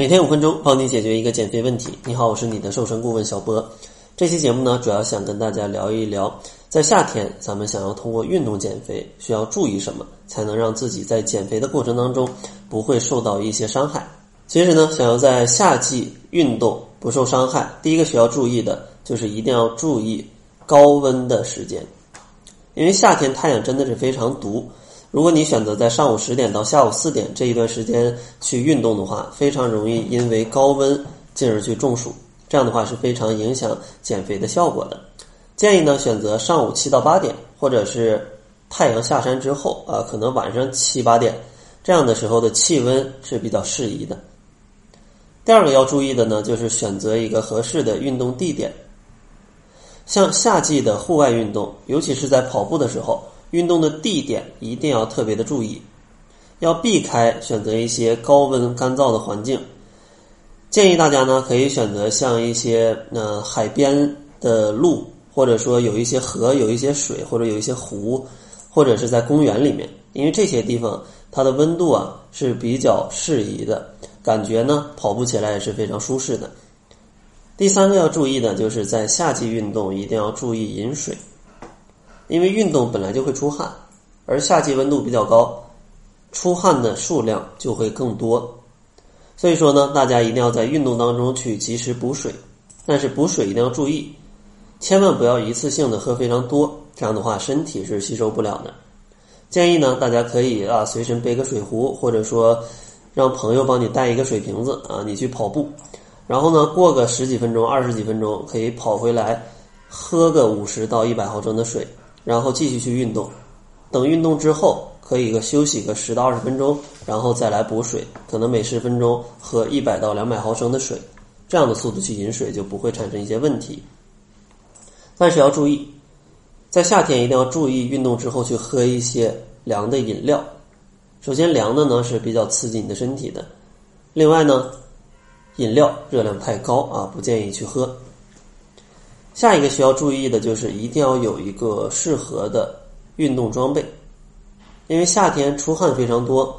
每天五分钟，帮你解决一个减肥问题。你好，我是你的瘦身顾问小波。这期节目呢，主要想跟大家聊一聊，在夏天咱们想要通过运动减肥，需要注意什么，才能让自己在减肥的过程当中不会受到一些伤害。其实呢，想要在夏季运动不受伤害，第一个需要注意的就是一定要注意高温的时间，因为夏天太阳真的是非常毒。如果你选择在上午十点到下午四点这一段时间去运动的话，非常容易因为高温进而去中暑，这样的话是非常影响减肥的效果的。建议呢选择上午七到八点，或者是太阳下山之后啊，可能晚上七八点这样的时候的气温是比较适宜的。第二个要注意的呢，就是选择一个合适的运动地点。像夏季的户外运动，尤其是在跑步的时候。运动的地点一定要特别的注意，要避开选择一些高温干燥的环境。建议大家呢可以选择像一些呃海边的路，或者说有一些河、有一些水，或者有一些湖，或者是在公园里面，因为这些地方它的温度啊是比较适宜的，感觉呢跑步起来也是非常舒适的。第三个要注意的就是在夏季运动一定要注意饮水。因为运动本来就会出汗，而夏季温度比较高，出汗的数量就会更多。所以说呢，大家一定要在运动当中去及时补水，但是补水一定要注意，千万不要一次性的喝非常多，这样的话身体是吸收不了的。建议呢，大家可以啊随身背个水壶，或者说让朋友帮你带一个水瓶子啊，你去跑步，然后呢过个十几分钟、二十几分钟，可以跑回来喝个五十到一百毫升的水。然后继续去运动，等运动之后可以个休息个十到二十分钟，然后再来补水，可能每十分钟喝一百到两百毫升的水，这样的速度去饮水就不会产生一些问题。但是要注意，在夏天一定要注意运动之后去喝一些凉的饮料。首先凉的呢是比较刺激你的身体的，另外呢，饮料热量太高啊，不建议去喝。下一个需要注意的就是一定要有一个适合的运动装备，因为夏天出汗非常多，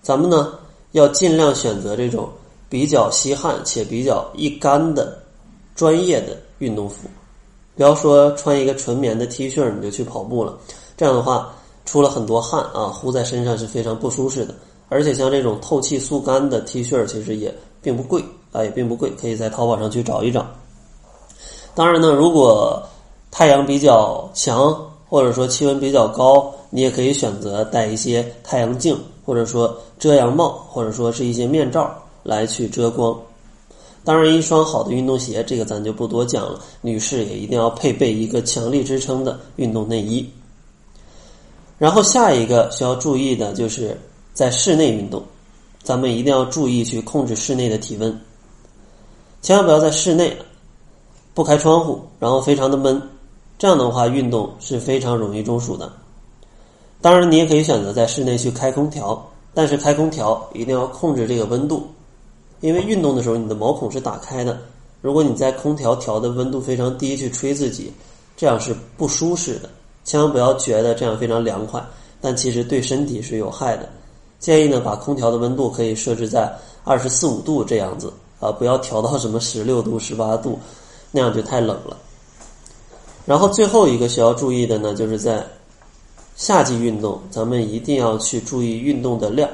咱们呢要尽量选择这种比较吸汗且比较易干的专业的运动服，不要说穿一个纯棉的 T 恤你就去跑步了，这样的话出了很多汗啊，呼在身上是非常不舒适的。而且像这种透气速干的 T 恤其实也并不贵啊，也并不贵，可以在淘宝上去找一找。当然呢，如果太阳比较强，或者说气温比较高，你也可以选择戴一些太阳镜，或者说遮阳帽，或者说是一些面罩来去遮光。当然，一双好的运动鞋，这个咱就不多讲了。女士也一定要配备一个强力支撑的运动内衣。然后下一个需要注意的就是在室内运动，咱们一定要注意去控制室内的体温，千万不要在室内。不开窗户，然后非常的闷，这样的话运动是非常容易中暑的。当然，你也可以选择在室内去开空调，但是开空调一定要控制这个温度，因为运动的时候你的毛孔是打开的。如果你在空调调的温度非常低去吹自己，这样是不舒适的。千万不要觉得这样非常凉快，但其实对身体是有害的。建议呢，把空调的温度可以设置在二十四五度这样子啊，不要调到什么十六度、十八度。那样就太冷了。然后最后一个需要注意的呢，就是在夏季运动，咱们一定要去注意运动的量，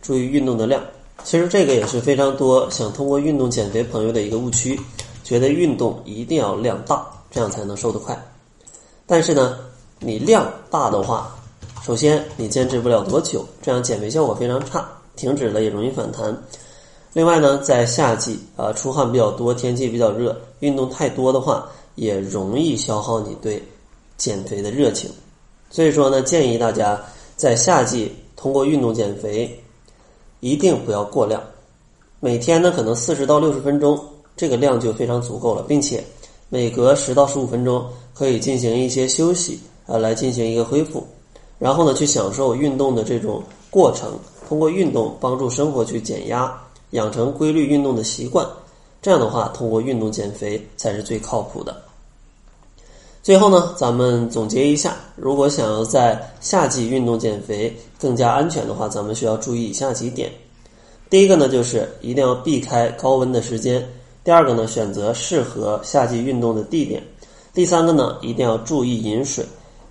注意运动的量。其实这个也是非常多想通过运动减肥朋友的一个误区，觉得运动一定要量大，这样才能瘦得快。但是呢，你量大的话，首先你坚持不了多久，这样减肥效果非常差，停止了也容易反弹。另外呢，在夏季啊，出汗比较多，天气比较热，运动太多的话，也容易消耗你对减肥的热情。所以说呢，建议大家在夏季通过运动减肥，一定不要过量。每天呢，可能四十到六十分钟，这个量就非常足够了，并且每隔十到十五分钟可以进行一些休息啊，来进行一个恢复，然后呢，去享受运动的这种过程，通过运动帮助生活去减压。养成规律运动的习惯，这样的话，通过运动减肥才是最靠谱的。最后呢，咱们总结一下：如果想要在夏季运动减肥更加安全的话，咱们需要注意以下几点。第一个呢，就是一定要避开高温的时间；第二个呢，选择适合夏季运动的地点；第三个呢，一定要注意饮水；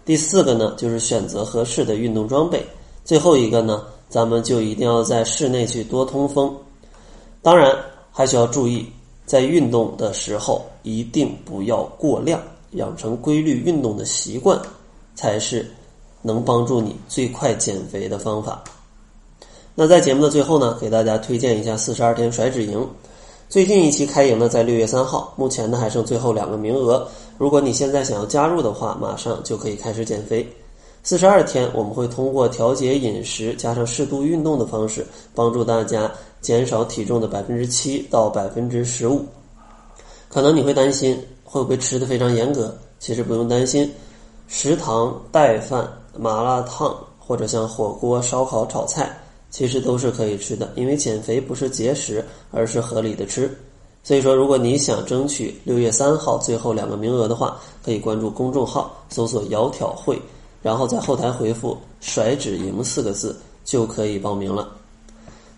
第四个呢，就是选择合适的运动装备；最后一个呢，咱们就一定要在室内去多通风。当然，还需要注意，在运动的时候一定不要过量，养成规律运动的习惯，才是能帮助你最快减肥的方法。那在节目的最后呢，给大家推荐一下四十二天甩脂营。最近一期开营呢，在六月三号，目前呢还剩最后两个名额。如果你现在想要加入的话，马上就可以开始减肥。四十二天，我们会通过调节饮食加上适度运动的方式，帮助大家减少体重的百分之七到百分之十五。可能你会担心会不会吃的非常严格？其实不用担心，食堂带饭、麻辣烫或者像火锅、烧烤、炒菜。其实都是可以吃的，因为减肥不是节食，而是合理的吃。所以说，如果你想争取六月三号最后两个名额的话，可以关注公众号，搜索“窈窕会”，然后在后台回复“甩脂营”四个字，就可以报名了。